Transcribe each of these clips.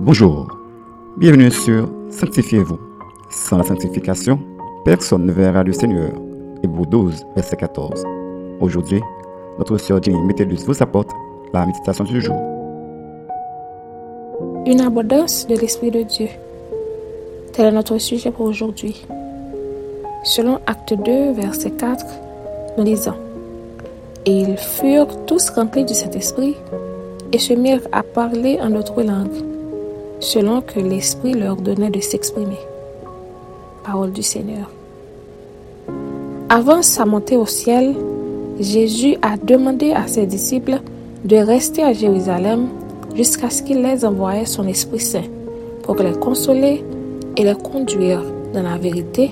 Bonjour, bienvenue sur Sanctifiez-vous. Sans la sanctification, personne ne verra le Seigneur. Hébreu 12, verset 14. Aujourd'hui, notre sœur Jenny Métellus vous apporte la méditation du jour. Une abondance de l'Esprit de Dieu. Tel est notre sujet pour aujourd'hui. Selon Acte 2, verset 4, nous lisons Et ils furent tous remplis du Saint-Esprit et se mirent à parler en d'autres langues, selon que l'Esprit leur donnait de s'exprimer. Parole du Seigneur. Avant sa montée au ciel, Jésus a demandé à ses disciples de rester à Jérusalem jusqu'à ce qu'il les envoie son Esprit Saint pour les consoler et les conduire dans la vérité.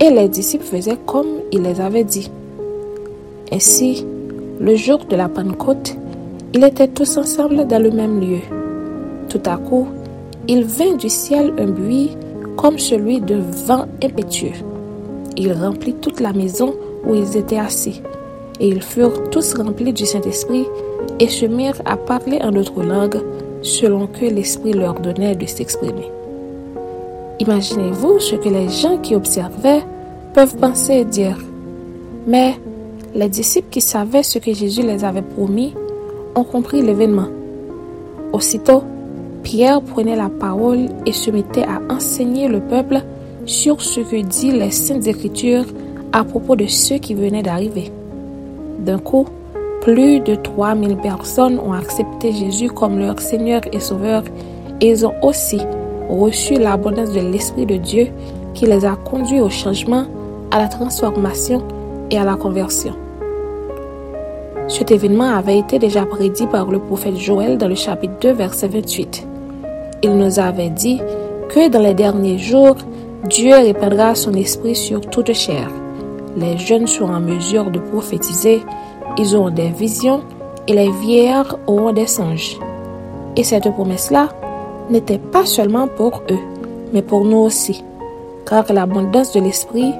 Et les disciples faisaient comme il les avait dit. Ainsi, le jour de la Pentecôte, ils étaient tous ensemble dans le même lieu. Tout à coup, il vint du ciel un bruit comme celui de vent impétueux. Il remplit toute la maison où ils étaient assis. Et ils furent tous remplis du Saint-Esprit et se mirent à parler en d'autres langues selon que l'Esprit leur donnait de s'exprimer. Imaginez-vous ce que les gens qui observaient peuvent penser et dire. Mais les disciples qui savaient ce que Jésus les avait promis ont compris l'événement. Aussitôt, Pierre prenait la parole et se mettait à enseigner le peuple sur ce que dit les Saintes Écritures à propos de ceux qui venaient d'arriver. D'un coup, plus de 3000 personnes ont accepté Jésus comme leur Seigneur et Sauveur et ils ont aussi reçu l'abondance de l'Esprit de Dieu qui les a conduits au changement, à la transformation et à la conversion. Cet événement avait été déjà prédit par le prophète Joël dans le chapitre 2, verset 28. Il nous avait dit que dans les derniers jours, Dieu répandra son esprit sur toute chair. Les jeunes seront en mesure de prophétiser, ils auront des visions et les vieillards auront des songes. Et cette promesse-là n'était pas seulement pour eux, mais pour nous aussi, car l'abondance de l'esprit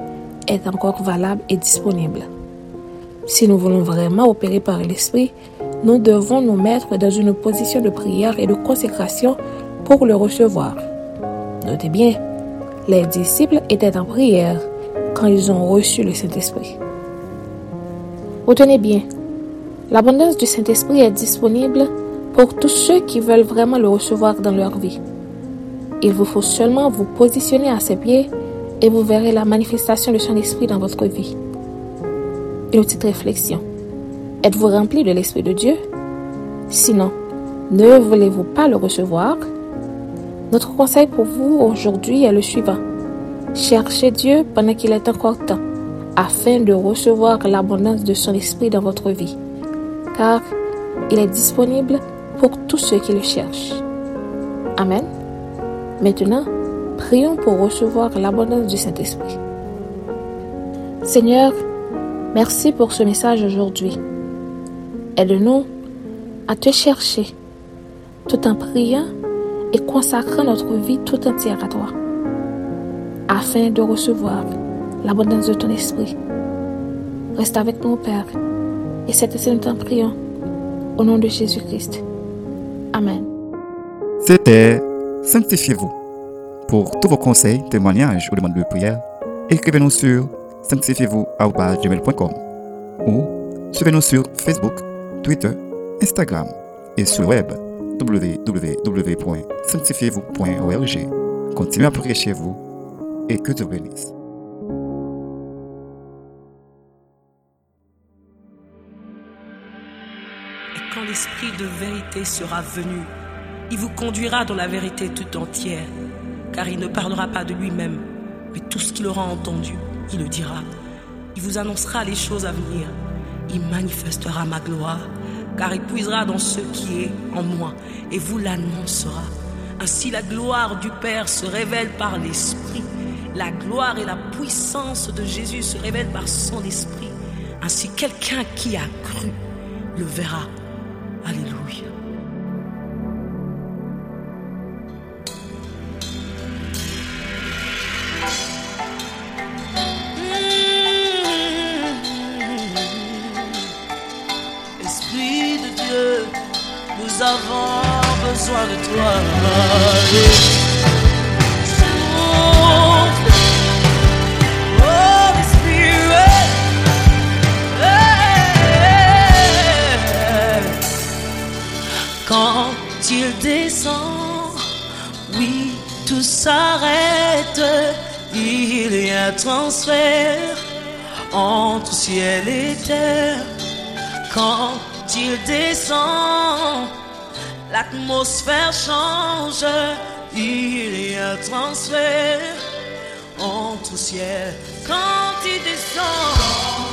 est encore valable et disponible. Si nous voulons vraiment opérer par l'esprit, nous devons nous mettre dans une position de prière et de consécration pour le recevoir. Notez bien, les disciples étaient en prière quand ils ont reçu le Saint-Esprit. Retenez bien, l'abondance du Saint-Esprit est disponible pour tous ceux qui veulent vraiment le recevoir dans leur vie. Il vous faut seulement vous positionner à ses pieds et vous verrez la manifestation de son esprit dans votre vie. Une petite réflexion. Êtes-vous rempli de l'Esprit de Dieu? Sinon, ne voulez-vous pas le recevoir? Notre conseil pour vous aujourd'hui est le suivant. Cherchez Dieu pendant qu'il est encore temps, afin de recevoir l'abondance de son Esprit dans votre vie, car il est disponible pour tous ceux qui le cherchent. Amen. Maintenant, prions pour recevoir l'abondance du Saint-Esprit. Seigneur, Merci pour ce message aujourd'hui. Aide-nous à te chercher tout en priant et consacrant notre vie tout entière à toi, afin de recevoir l'abondance de ton esprit. Reste avec nous, Père, et cette ainsi nous t'en prions, au nom de Jésus-Christ. Amen. C'était Sanctifiez-vous. Pour tous vos conseils, témoignages ou demandes de prière, écrivez-nous sur sanctifiez-vous ou suivez-nous sur Facebook, Twitter, Instagram et sur le web www.sanctifiez-vous.org. Continuez à prier chez vous et que Dieu bénisse. Et quand l'Esprit de vérité sera venu, il vous conduira dans la vérité tout entière, car il ne parlera pas de lui-même, mais tout ce qu'il aura entendu il le dira. Il vous annoncera les choses à venir. Il manifestera ma gloire, car il puisera dans ce qui est en moi et vous l'annoncera. Ainsi la gloire du Père se révèle par l'Esprit. La gloire et la puissance de Jésus se révèlent par son Esprit. Ainsi quelqu'un qui a cru le verra. Nous avons besoin de toi. Quand il descend, oui, tout s'arrête. Il y a transfert entre ciel et terre. Quand il descend, l'atmosphère change. Il y a transfert entre ciel. Quand il descend,